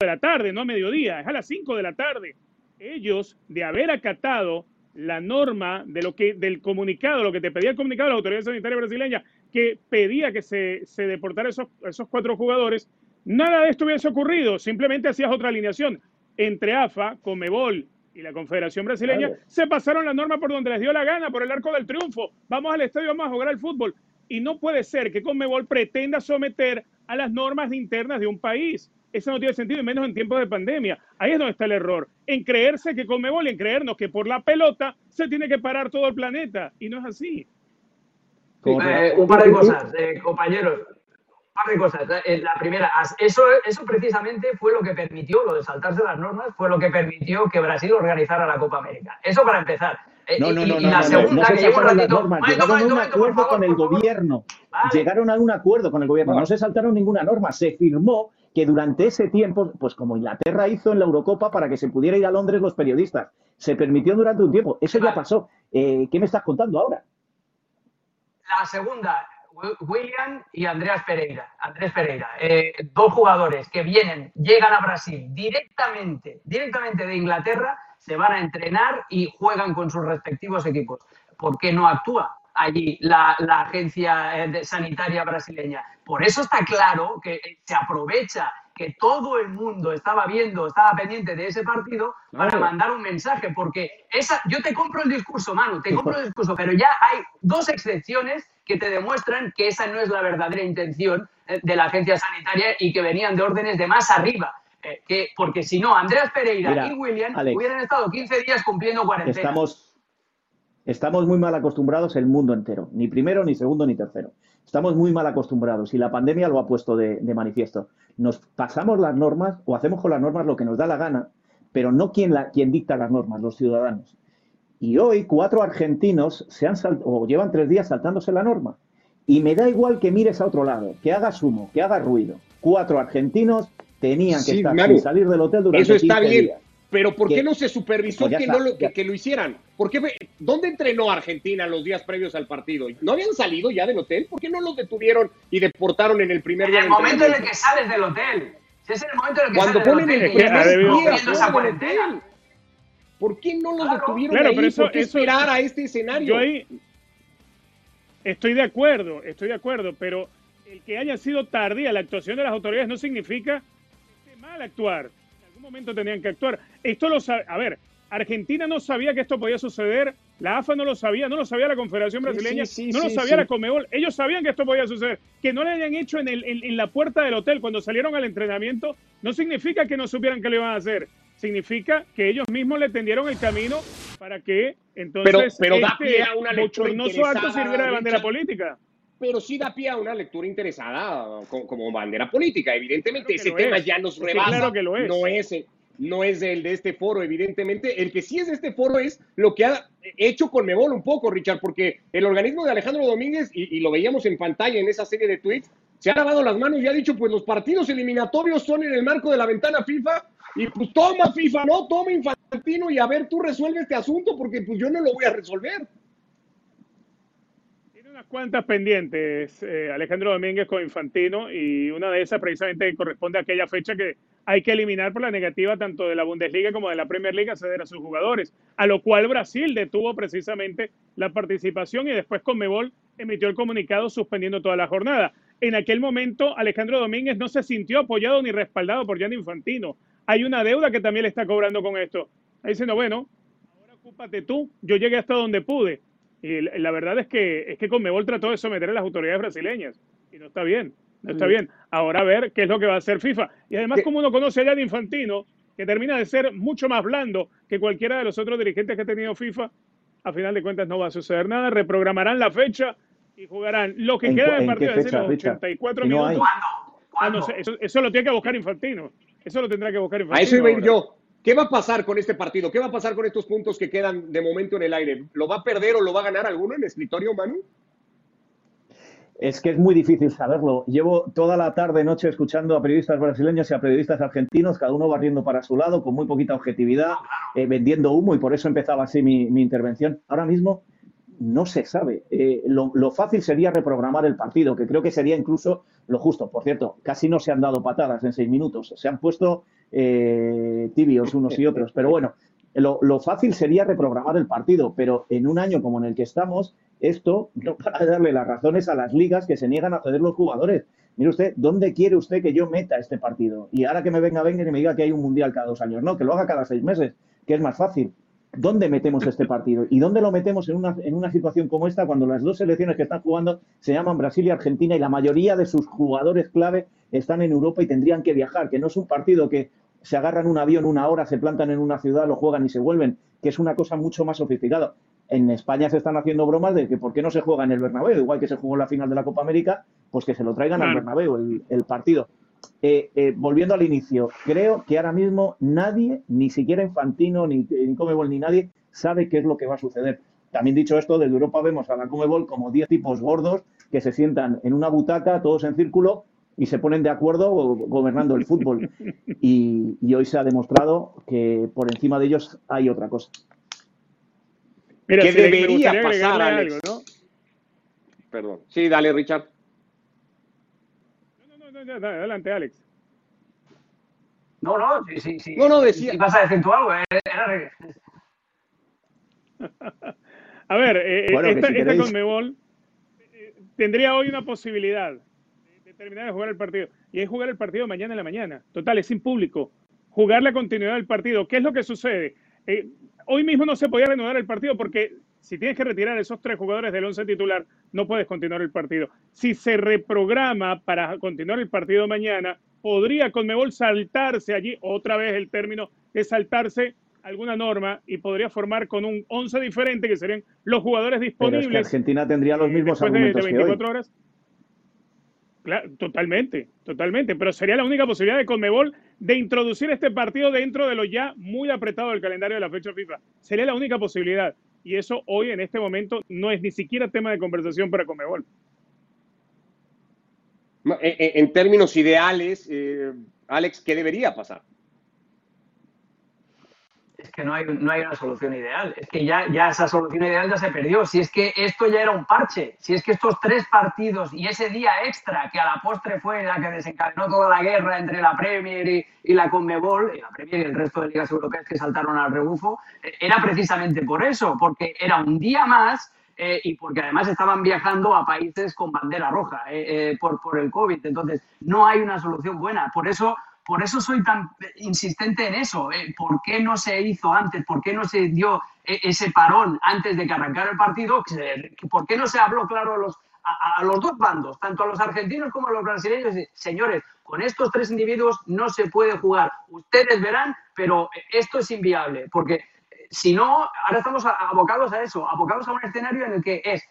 de la tarde, no a mediodía, es a las 5 de la tarde. Ellos, de haber acatado la norma de lo que, del comunicado, lo que te pedía el comunicado de la autoridad sanitaria brasileña, que pedía que se, se deportara esos, esos cuatro jugadores, nada de esto hubiese ocurrido, simplemente hacías otra alineación. Entre AFA, Comebol y la Confederación Brasileña se pasaron la norma por donde les dio la gana, por el arco del triunfo. Vamos al estadio, vamos a jugar al fútbol. Y no puede ser que Conmebol pretenda someter a las normas internas de un país. Eso no tiene sentido, y menos en tiempos de pandemia. Ahí es donde está el error. En creerse que Conmebol y en creernos que por la pelota se tiene que parar todo el planeta. Y no es así. Eh, un par de cosas, eh, compañeros par de cosas. Eh, la primera, eso, eso precisamente fue lo que permitió, lo de saltarse las normas, fue lo que permitió que Brasil organizara la Copa América. Eso para empezar. Eh, no, no, no, y, la segunda, no, se saltaron las normas, llegaron a un acuerdo con el gobierno. Llegaron a un acuerdo con el gobierno, no se saltaron ninguna norma, se firmó que durante ese tiempo, pues como Inglaterra hizo en la Eurocopa para que se pudiera ir a Londres los periodistas, se permitió durante un tiempo. Eso ya pasó. Eh, ¿Qué me estás contando ahora? La segunda, William y Andreas Pereira. Andrés Pereira, eh, dos jugadores que vienen, llegan a Brasil directamente, directamente de Inglaterra, se van a entrenar y juegan con sus respectivos equipos. ¿Por qué no actúa allí la, agencia eh, sanitaria brasileña? Por eso está claro que se aprovecha que todo el mundo estaba viendo, estaba pendiente de ese partido para mandar un mensaje, porque esa, yo te compro el discurso, Manu, te compro el discurso, pero ya hay dos excepciones que te demuestran que esa no es la verdadera intención eh, de la agencia sanitaria y que venían de órdenes de más arriba. Eh, que, porque si no, Andreas Pereira y William hubieran estado 15 días cumpliendo cuarentena. Estamos, estamos muy mal acostumbrados el mundo entero, ni primero, ni segundo, ni tercero. Estamos muy mal acostumbrados y la pandemia lo ha puesto de, manifiesto. Nos pasamos las normas o hacemos con las normas lo que nos da la gana, pero no quien, la, quien dicta las normas, los ciudadanos. Y hoy cuatro argentinos se han o llevan tres días saltándose la norma. Y me da igual que mires a otro lado, que hagas humo, que hagas ruido. Cuatro argentinos tenían que estar sin salir del hotel durante Eso está bien. Pero ¿por qué no se supervisó pues que, no lo, que, lo hicieran? ¿Por qué, ¿Dónde entrenó Argentina los días previos al partido? ¿No habían salido ya del hotel? ¿Por qué no los detuvieron y deportaron en el primer día? En el momento en el que sales del hotel. Si es el momento en el que Cuando sales ponen del hotel, el esa cuarentena. ¿Por qué no los detuvieron claro, ahí? Pero eso, ¿Por qué esperar a este escenario? Yo ahí estoy de acuerdo, estoy de acuerdo, pero el que haya sido tardía la actuación de las autoridades no significa que esté mal actuar momento tenían que actuar. Esto lo sabe, a ver, Argentina no sabía que esto podía suceder, la AFA no lo sabía, no lo sabía la Confederación Brasileña, no lo sabía la Comebol, ellos sabían que esto podía suceder. Que no le hayan hecho en, el, en, la puerta del hotel cuando salieron al entrenamiento, no significa que no supieran qué le iban a hacer, significa que ellos mismos le tendieron el camino para que entonces pero, pero da este pie a una acto sirviera de bandera política pero sí da pie a una lectura interesada como, bandera política. Evidentemente, ese tema ya nos rebasa. que lo es. No es, no es el de este foro, evidentemente. El que sí es de este foro es lo que ha hecho con Mebol un poco, Richard, porque el organismo de Alejandro Domínguez, y, lo veíamos en pantalla en esa serie de tweets, se ha lavado las manos y ha dicho, pues los partidos eliminatorios son en el marco de la ventana FIFA, y pues toma FIFA, no, toma Infantino, y a ver, tú resuelve este asunto, porque pues yo no lo voy a resolver cuantas pendientes, eh, Alejandro Domínguez con Infantino, y una de esas precisamente corresponde a aquella fecha que hay que eliminar por la negativa tanto de la Bundesliga como de la Premier League a ceder a sus jugadores, a lo cual Brasil detuvo precisamente la participación y después Conmebol emitió el comunicado suspendiendo toda la jornada. En aquel momento Alejandro Domínguez no se sintió apoyado ni respaldado por Gianni Infantino. Hay una deuda que también le está cobrando con esto. Ahí diciendo, bueno, ahora ocúpate tú, yo llegué hasta donde pude y la verdad es que, es que Conmebol trató de someter a las autoridades brasileñas y no está bien, no está mm. bien. Ahora a ver qué es lo que va a hacer FIFA. Y además, como uno conoce allá de Infantino, que termina de ser mucho más blando que cualquiera de los otros dirigentes que ha tenido FIFA, a final de cuentas no va a suceder nada, reprogramarán la fecha y jugarán lo que queda del partido, es decir, los 84 minutos. Ah, eso, eso, lo tiene que buscar Infantino. Eso lo tendrá que buscar Infantino. A eso iba a ir yo. ¿Qué va a pasar con este partido? ¿Qué va a pasar con estos puntos que quedan de momento en el aire? ¿Lo va a perder o lo va a ganar alguno en el escritorio, Manu? Es que es muy difícil saberlo. Llevo toda la tarde, noche escuchando a periodistas brasileños y a periodistas argentinos, cada uno barriendo para su lado, con muy poquita objetividad, eh, vendiendo humo, y por eso empezaba así mi, intervención. Ahora mismo no se sabe. Eh, lo, fácil sería reprogramar el partido, que creo que sería incluso lo justo. Por cierto, casi no se han dado patadas en seis minutos, se han puesto eh, tibios unos y otros. Pero bueno, lo, fácil sería reprogramar el partido, pero en un año como en el que estamos, esto no para darle las razones a las ligas que se niegan a ceder los jugadores. Mire usted, ¿dónde quiere usted que yo meta este partido? Y ahora que me venga venga y me diga que hay un mundial cada dos años. No, que lo haga cada seis meses, que es más fácil. ¿Dónde metemos este partido? ¿Y dónde lo metemos en una, en una situación como esta cuando las dos selecciones que están jugando se llaman Brasil y Argentina y la mayoría de sus jugadores clave están en Europa y tendrían que viajar? Que no es un partido que se agarran un avión una hora, se plantan en una ciudad, lo juegan y se vuelven, que es una cosa mucho más sofisticada. En España se están haciendo bromas de que por qué no se juega en el Bernabéu, igual que se jugó en la final de la Copa América, pues que se lo traigan al Bernabéu el, el partido. Eh, eh, volviendo al inicio, creo que ahora mismo nadie, ni siquiera Infantino, ni, ni Comebol, ni nadie, sabe qué es lo que va a suceder. También dicho esto, desde Europa vemos a la Comebol como 10 tipos gordos que se sientan en una butaca, todos en círculo, y se ponen de acuerdo gobernando el fútbol. Y, hoy se ha demostrado que por encima de ellos hay otra cosa. Mira, ¿Qué debería pasar, Alex? Algo, ¿no? Perdón. Sí, dale, Richard. Adelante, Alex. No, no, sí, sí, sí. No, no, decía. vas a decir tú algo, ¿eh? a ver, eh, eh esta, esta Conmebol eh, tendría hoy una posibilidad de, terminar de jugar el partido. Y es jugar el partido mañana en la mañana. Total, es sin público. Jugar la continuidad del partido. ¿Qué es lo que sucede? Eh, hoy mismo no se podía reanudar el partido porque si tienes que retirar esos tres jugadores del once titular, no puedes continuar el partido. Si se reprograma para continuar el partido mañana, podría Conmebol saltarse allí, otra vez el término de saltarse alguna norma y podría formar con un 11 diferente que serían los jugadores disponibles. Pero Argentina tendría los mismos argumentos de, 24 horas. Claro, totalmente, totalmente. Pero sería la única posibilidad de Conmebol de introducir este partido dentro de lo ya muy apretado del calendario de la fecha FIFA. Sería la única posibilidad. Y eso hoy, en este momento, no es ni siquiera tema de conversación para Conmebol. En, términos ideales, eh, Alex, ¿qué debería pasar? Que no hay, no hay una solución ideal. Es que ya, ya esa solución ideal ya se perdió. Si es que esto ya era un parche, si es que estos tres partidos y ese día extra que a la postre fue la que desencadenó toda la guerra entre la Premier y, la Conmebol, y la Premier y el resto de ligas europeas que saltaron al rebufo, eh, era precisamente por eso, porque era un día más eh, y porque además estaban viajando a países con bandera roja eh, por, por el COVID. Entonces, no hay una solución buena. Por eso por eso soy tan insistente en eso. ¿eh? ¿Por qué no se hizo antes? ¿Por qué no se dio e-, ese parón antes de que arrancara el partido? ¿Por qué no se habló claro a los, a, los dos bandos, tanto a los argentinos como a los brasileños? Señores, con estos tres individuos no se puede jugar. Ustedes verán, pero esto es inviable, porque eh, si no, ahora estamos abocados a eso, abocados a un escenario en el que es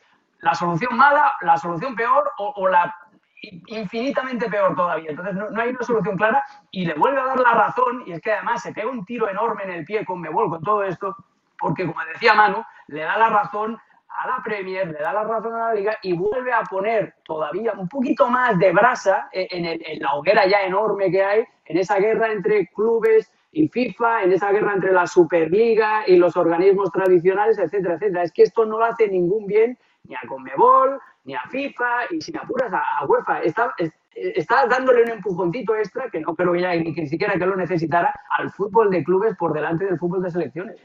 la solución mala, la solución peor o la infinitamente peor todavía. Entonces no, hay una solución clara y le vuelve a dar la razón y es que además se pega un tiro enorme en el pie con Mebol, con todo esto, porque como decía Manu, le da la razón a la Premier, le da la razón a la Liga y vuelve a poner todavía un poquito más de brasa en, en la hoguera ya enorme que hay, en esa guerra entre clubes y FIFA, en esa guerra entre la Superliga y los organismos tradicionales, etcétera, etcétera. Es que esto no lo hace ningún bien ni a Conmebol, ni a FIFA y sin apuras a, UEFA. Está, está dándole un empujoncito extra que no creo que ya ni que siquiera que lo necesitara al fútbol de clubes por delante del fútbol de selecciones.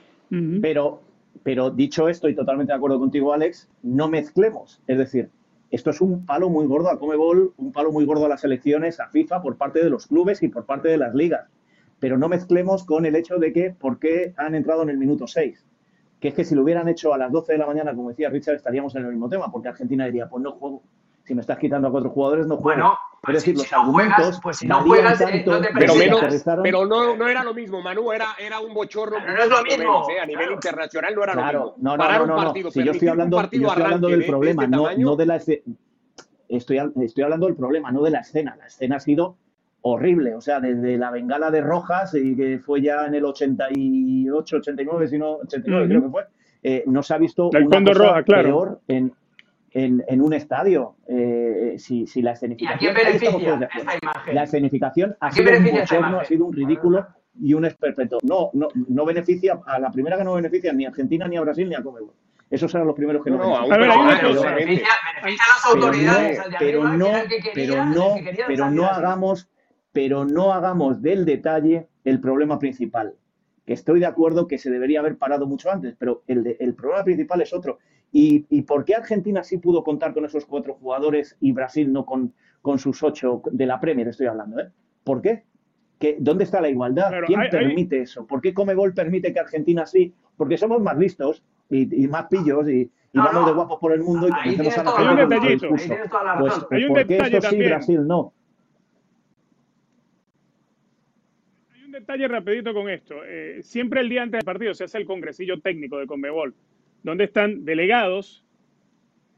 Pero, pero dicho esto, y totalmente de acuerdo contigo, Alex, no mezclemos. Es decir, esto es un palo muy gordo a Comebol, un palo muy gordo a las selecciones, a FIFA, por parte de los clubes y por parte de las ligas. Pero no mezclemos con el hecho de que, ¿por qué han entrado en el minuto 6? Que es que si lo hubieran hecho a las 12 de la mañana, como decía Richard, estaríamos en el mismo tema, porque Argentina diría, pues no juego. Si me estás quitando a cuatro jugadores, no juego. Bueno, pues decir, los argumentos. pues si no juegas, eh, no te pero, pero no, no, era lo mismo, Manu, era, era un bochorno. no es lo mismo. Eh, a nivel internacional no era lo mismo. No, no, no, no, Si yo estoy hablando, yo estoy hablando del problema, este no, no de la estoy, estoy hablando del problema, no de la escena. La escena ha sido horrible, o sea, desde la bengala de Rojas, y que fue ya en el 88, 89, si no, 89 creo que fue, eh, no se ha visto una cosa peor en, en, en, un estadio. Eh, si, si, la escenificación... ¿Y a quién beneficia esta imagen? La escenificación ha sido un bochorno, ha sido un ridículo y un esperpeto. No, no, no beneficia, a la primera que no beneficia ni a Argentina, ni a Brasil, ni a Comebol. Esos eran los primeros que no, no A ver, hay una cosa. Beneficia, a las autoridades pero no, pero no, pero no hagamos, pero no hagamos del detalle el problema principal. Que estoy de acuerdo que se debería haber parado mucho antes, pero el, el problema principal es otro. ¿Y, ¿Y, por qué Argentina sí pudo contar con esos cuatro jugadores y Brasil no con, con sus ocho de la Premier? Estoy hablando, ¿eh? ¿Por qué? ¿Qué ¿Dónde está la igualdad? ¿Quién permite eso? ¿Por qué Comebol permite que Argentina sí? Porque somos más listos y, más pillos y, vamos de guapos por el mundo y conocemos a la Hay un detallito. Pues, hay un ¿por qué esto sí, Brasil no? Hay un detalle rapidito con esto. Eh, siempre el día antes del partido se hace el congresillo técnico de Comebol donde están delegados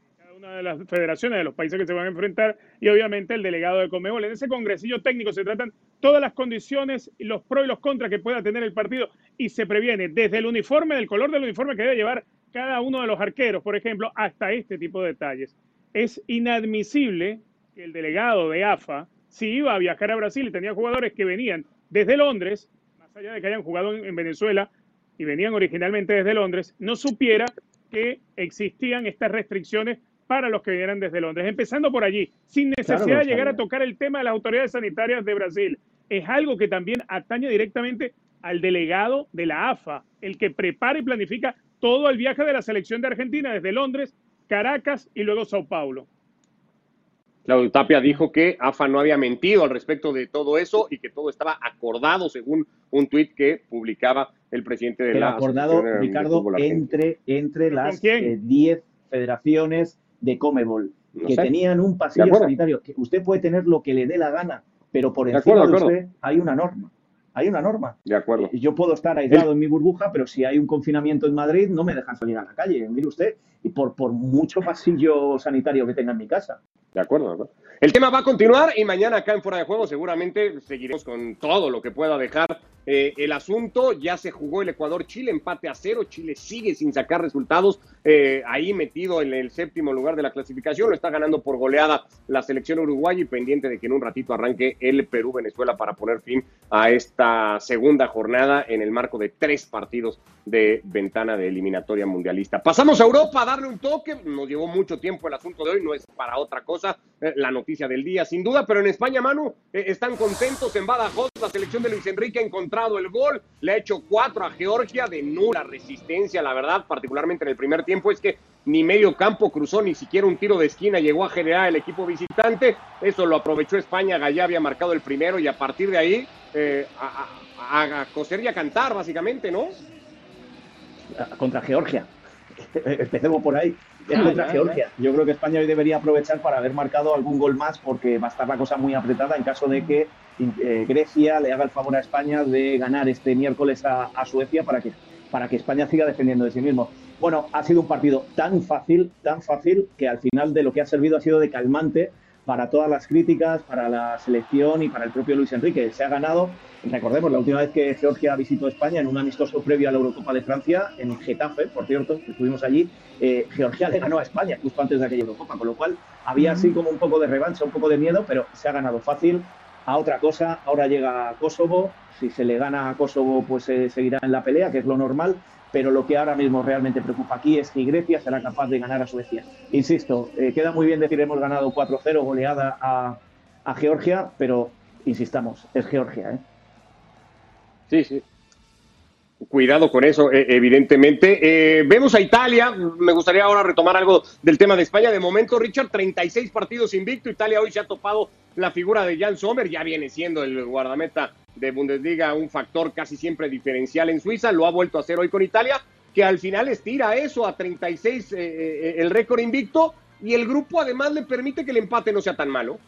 de cada una de las federaciones de los países que se van a enfrentar y obviamente el delegado de Comebol. En ese congresillo técnico se tratan todas las condiciones, los pros y los contras que pueda tener el partido y se previene desde el uniforme, del color del uniforme que debe llevar cada uno de los arqueros, por ejemplo, hasta este tipo de detalles. Es inadmisible que el delegado de AFA, si iba a viajar a Brasil y tenía jugadores que venían desde Londres, más allá de que hayan jugado en Venezuela, y venían originalmente desde Londres, no supiera que existían estas restricciones para los que vinieran desde Londres. Empezando por allí, sin necesidad de llegar a tocar el tema de las autoridades sanitarias de Brasil. Es algo que también atañe directamente al delegado de la AFA, el que prepara y planifica todo el viaje de la selección de Argentina desde Londres, Caracas y luego Sao Paulo. Claudio Tapia dijo que AFA no había mentido al respecto de todo eso y que todo estaba acordado según un tuit que publicaba el presidente de la acordado, Ricardo, entre, entre las 10 eh, federaciones de Comebol, que tenían un pasillo sanitario, que usted puede tener lo que le dé la gana, pero por encima de, usted hay una norma. Hay una norma. De acuerdo. Yo puedo estar aislado en mi burbuja, pero si hay un confinamiento en Madrid, no me dejan salir a la calle. Mire usted, y por, por mucho pasillo sanitario que tenga en mi casa. De acuerdo, El tema va a continuar y mañana acá en Fuera de Juego seguramente seguiremos con todo lo que pueda dejar eh, el asunto. Ya se jugó el Ecuador-Chile, empate a cero. Chile sigue sin sacar resultados. Eh, ahí metido en el séptimo lugar de la clasificación. Lo está ganando por goleada la selección uruguaya y pendiente de que en un ratito arranque el Perú-Venezuela para poner fin a esta segunda jornada en el marco de tres partidos de ventana de eliminatoria mundialista. Pasamos a Europa darle un toque. Nos llevó mucho tiempo el asunto de hoy, no es para otra cosa eh, la noticia del día, sin duda, pero en España, Manu, eh, están contentos en Badajoz. La selección de Luis Enrique ha encontrado el gol, le ha hecho cuatro a Georgia de nula resistencia, la verdad, particularmente en el primer tiempo, es que ni medio campo cruzó, ni siquiera un tiro de esquina llegó a generar el equipo visitante. Eso lo aprovechó España, Gallá había marcado el primero y a partir de ahí eh, a, a coser y a cantar, básicamente, ¿no? Contra Georgia. Empecemos por ahí es contra Georgia. Yo creo que España hoy debería aprovechar para haber marcado algún gol más porque va a estar la cosa muy apretada en caso de que eh, Grecia le haga el favor a España de ganar este miércoles a, Suecia para que, para que España siga defendiendo de sí mismo. Bueno, ha sido un partido tan fácil, tan fácil, que al final de lo que ha servido ha sido de calmante para todas las críticas, para la selección y para el propio Luis Enrique. Se ha ganado, recordemos, la última vez que Georgia visitó España en un amistoso previo a la Eurocopa de Francia, en Getafe, por cierto, estuvimos allí, eh, Georgia le ganó a España justo antes de aquella Eurocopa, con lo cual había así como un poco de revancha, un poco de miedo, pero se ha ganado fácil. A otra cosa, ahora llega Kosovo, si se le gana a Kosovo, pues se seguirá en la pelea, que es lo normal, pero lo que ahora mismo realmente preocupa aquí es si Grecia será capaz de ganar a Suecia. Insisto, eh, queda muy bien decir hemos ganado 4-0 goleada a, Georgia, pero insistamos, es Georgia. ¿eh? Sí, sí. Cuidado con eso, eh, evidentemente. Eh, vemos a Italia. Me gustaría ahora retomar algo del tema de España. De momento, Richard, 36 partidos invicto. Italia hoy se ha topado la figura de Jan Sommer. Ya viene siendo el guardameta de Bundesliga un factor casi siempre diferencial en Suiza. Lo ha vuelto a hacer hoy con Italia, que al final estira eso a 36 eh, el récord invicto. Y el grupo además le permite que el empate no sea tan malo.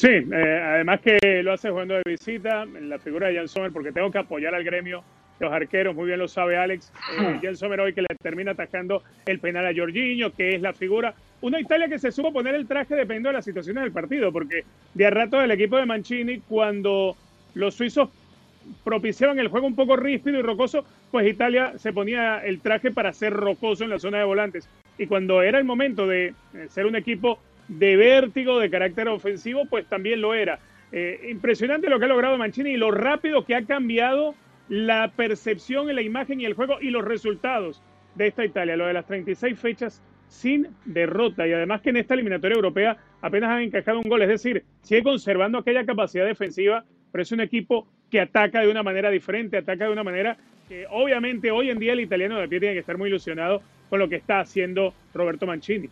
Sí, eh, además que lo hace jugando de visita en la figura de Jan Sommer, porque tengo que apoyar al gremio de los arqueros, muy bien lo sabe Alex. Eh, Jan Sommer hoy que le termina atacando el penal a Jorginho, que es la figura. Una Italia que se supo poner el traje dependiendo de las situaciones del partido, porque de a rato del equipo de Mancini, cuando los suizos propiciaban el juego un poco ríspido y rocoso, pues Italia se ponía el traje para ser rocoso en la zona de volantes. Y cuando era el momento de eh, ser un equipo de vértigo, de carácter ofensivo, pues también lo era. Eh, impresionante lo que ha logrado Mancini y lo rápido que ha cambiado la percepción, la imagen y el juego y los resultados. de esta Italia, lo de las 36 fechas sin derrota y además que en esta eliminatoria europea apenas han encajado un gol, es decir, sigue conservando aquella capacidad defensiva, pero es un equipo que ataca de una manera diferente, ataca de una manera que obviamente hoy en día el italiano de pie tiene que estar muy ilusionado con lo que está haciendo Roberto Mancini.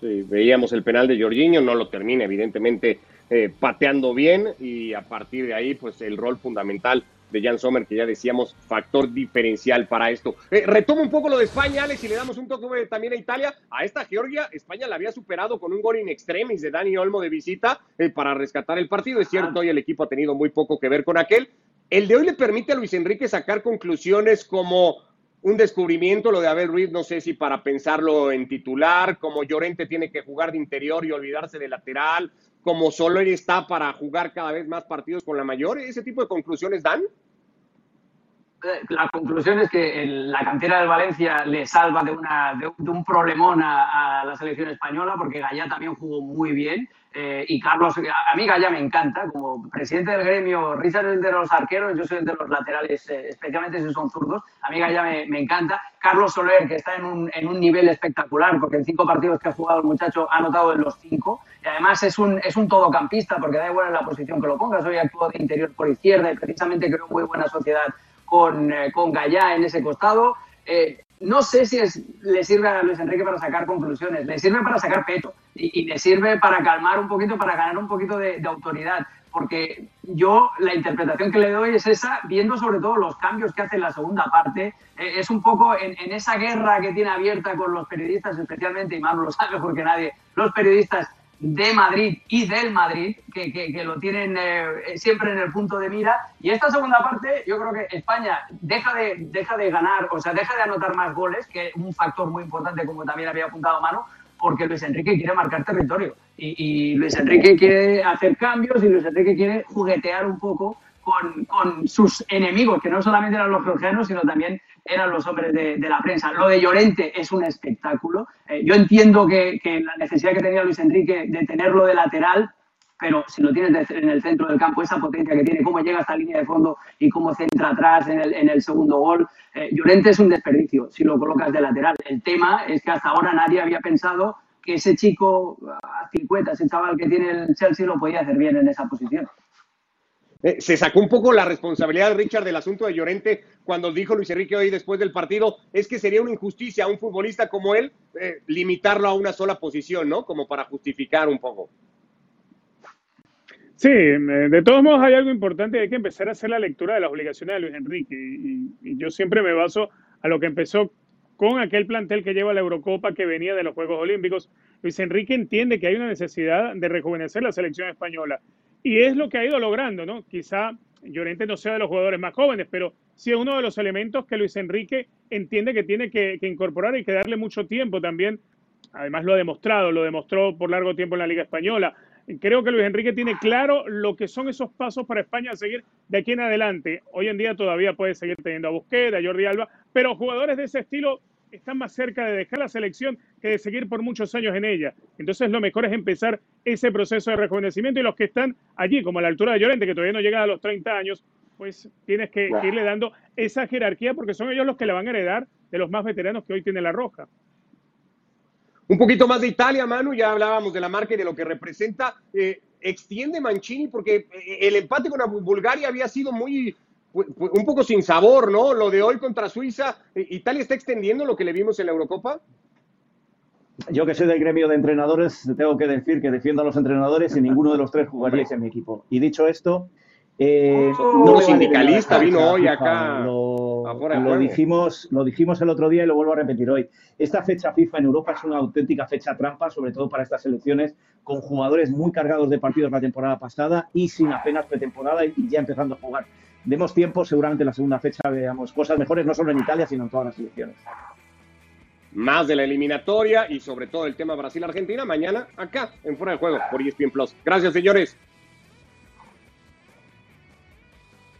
Sí, veíamos el penal de Jorginho, no lo termina evidentemente eh, pateando bien y a partir de ahí pues el rol fundamental de Jan Sommer, que ya decíamos, factor diferencial para esto. Eh, retomo un poco lo de España, Alex, y le damos un toque también a Italia. A esta Georgia, España la había superado con un gol in extremis de Dani Olmo de visita eh, para rescatar el partido. Es cierto, hoy el equipo ha tenido muy poco que ver con aquel. El de hoy le permite a Luis Enrique sacar conclusiones como un descubrimiento lo de Abel Ruiz, no sé si para pensarlo en titular, como Llorente tiene que jugar de interior y olvidarse de lateral, como solo él está para jugar cada vez más partidos con la mayor, ese tipo de conclusiones dan. La conclusión es que la cantera del Valencia le salva de, una, de, un problemón a, la selección española, porque Gallá también jugó muy bien. Eh, y Carlos, a mí Gallá me encanta, como presidente del gremio, Richard es de los arqueros, yo soy de los laterales, eh, especialmente si son zurdos. A mí Gallá me, me, encanta. Carlos Soler, que está en un, en un nivel espectacular, porque en cinco partidos que ha jugado el muchacho ha anotado en los cinco. Y además es un, es un todocampista, porque da igual en la posición que lo pongas. Hoy actúa de interior por izquierda y precisamente creo muy buena sociedad con, eh, con Gallá en ese costado. Eh, no sé si es, le sirve a Luis Enrique para sacar conclusiones, le sirve para sacar peto y, le sirve para calmar un poquito, para ganar un poquito de, autoridad. Porque yo la interpretación que le doy es esa, viendo sobre todo los cambios que hace en la segunda parte, eh, es un poco en, en, esa guerra que tiene abierta con los periodistas, especialmente, y Manu lo sabe mejor que nadie, los periodistas de Madrid y del Madrid, que, que, lo tienen eh, siempre en el punto de mira. Y esta segunda parte, yo creo que España deja de, deja de ganar, o sea, deja de anotar más goles, que es un factor muy importante, como también había apuntado Mano, porque Luis Enrique quiere marcar territorio. Y Luis Enrique quiere hacer cambios y Luis Enrique quiere juguetear un poco con, sus enemigos, que no solamente eran los georgianos, sino también eran los hombres de, la prensa. Lo de Llorente es un espectáculo. Eh, yo entiendo que, la necesidad que tenía Luis Enrique de tenerlo de lateral, pero si lo tienes en el centro del campo, esa potencia que tiene, cómo llega hasta la línea de fondo y cómo centra atrás en el, en el segundo gol, eh, Llorente es un desperdicio si lo colocas de lateral. El tema es que hasta ahora nadie había pensado que ese chico a 50, ese chaval que tiene el Chelsea, lo podía hacer bien en esa posición. Eh, se sacó un poco la responsabilidad, Richard, del asunto de Llorente cuando dijo Luis Enrique hoy después del partido, es que sería una injusticia a un futbolista como él eh, limitarlo a una sola posición, ¿no? Como para justificar un poco. Sí, eh, de todos modos hay algo importante, hay que empezar a hacer la lectura de las obligaciones de Luis Enrique y, y yo siempre me baso a lo que empezó con aquel plantel que lleva la Eurocopa que venía de los Juegos Olímpicos. Luis Enrique entiende que hay una necesidad de rejuvenecer la selección española y es lo que ha ido logrando, ¿no? Quizá Llorente no sea de los jugadores más jóvenes, pero sí es uno de los elementos que Luis Enrique entiende que tiene que, incorporar y que darle mucho tiempo también. Además lo ha demostrado, lo demostró por largo tiempo en la Liga Española. Creo que Luis Enrique tiene claro lo que son esos pasos para España a seguir de aquí en adelante. Hoy en día todavía puede seguir teniendo a Busquets, a Jordi Alba, pero jugadores de ese estilo están más cerca de dejar la selección que de seguir por muchos años en ella. Entonces lo mejor es empezar ese proceso de rejuvenecimiento y los que están allí, como a la altura de Llorente, que todavía no llega a los 30 años, pues tienes que, irle dando esa jerarquía porque son ellos los que le van a heredar de los más veteranos que hoy tiene la Roja. Un poquito más de Italia, Manu, ya hablábamos de la marca y de lo que representa. Eh, extiende Mancini porque eh, el empate con Bulgaria había sido muy un poco sin sabor, ¿no? Lo de hoy contra Suiza, ¿Italia está extendiendo lo que le vimos en la Eurocopa? Yo que soy del gremio de entrenadores, tengo que decir que defiendo a los entrenadores y ninguno de los tres jugaríais en mi equipo. Y dicho esto, eh, no sindicalista vino hoy acá. Lo, dijimos, lo dijimos el otro día y lo vuelvo a repetir hoy. Esta fecha FIFA en Europa es una auténtica fecha trampa, sobre todo para estas selecciones, con jugadores muy cargados de partidos la temporada pasada y sin apenas pretemporada y ya empezando a jugar demos tiempo, seguramente en la segunda fecha veamos cosas mejores, no solo en Italia, sino en todas las selecciones. Más de la eliminatoria y sobre todo el tema Brasil-Argentina, mañana acá, en Fuera de Juego, por ESPN Plus. Gracias, señores.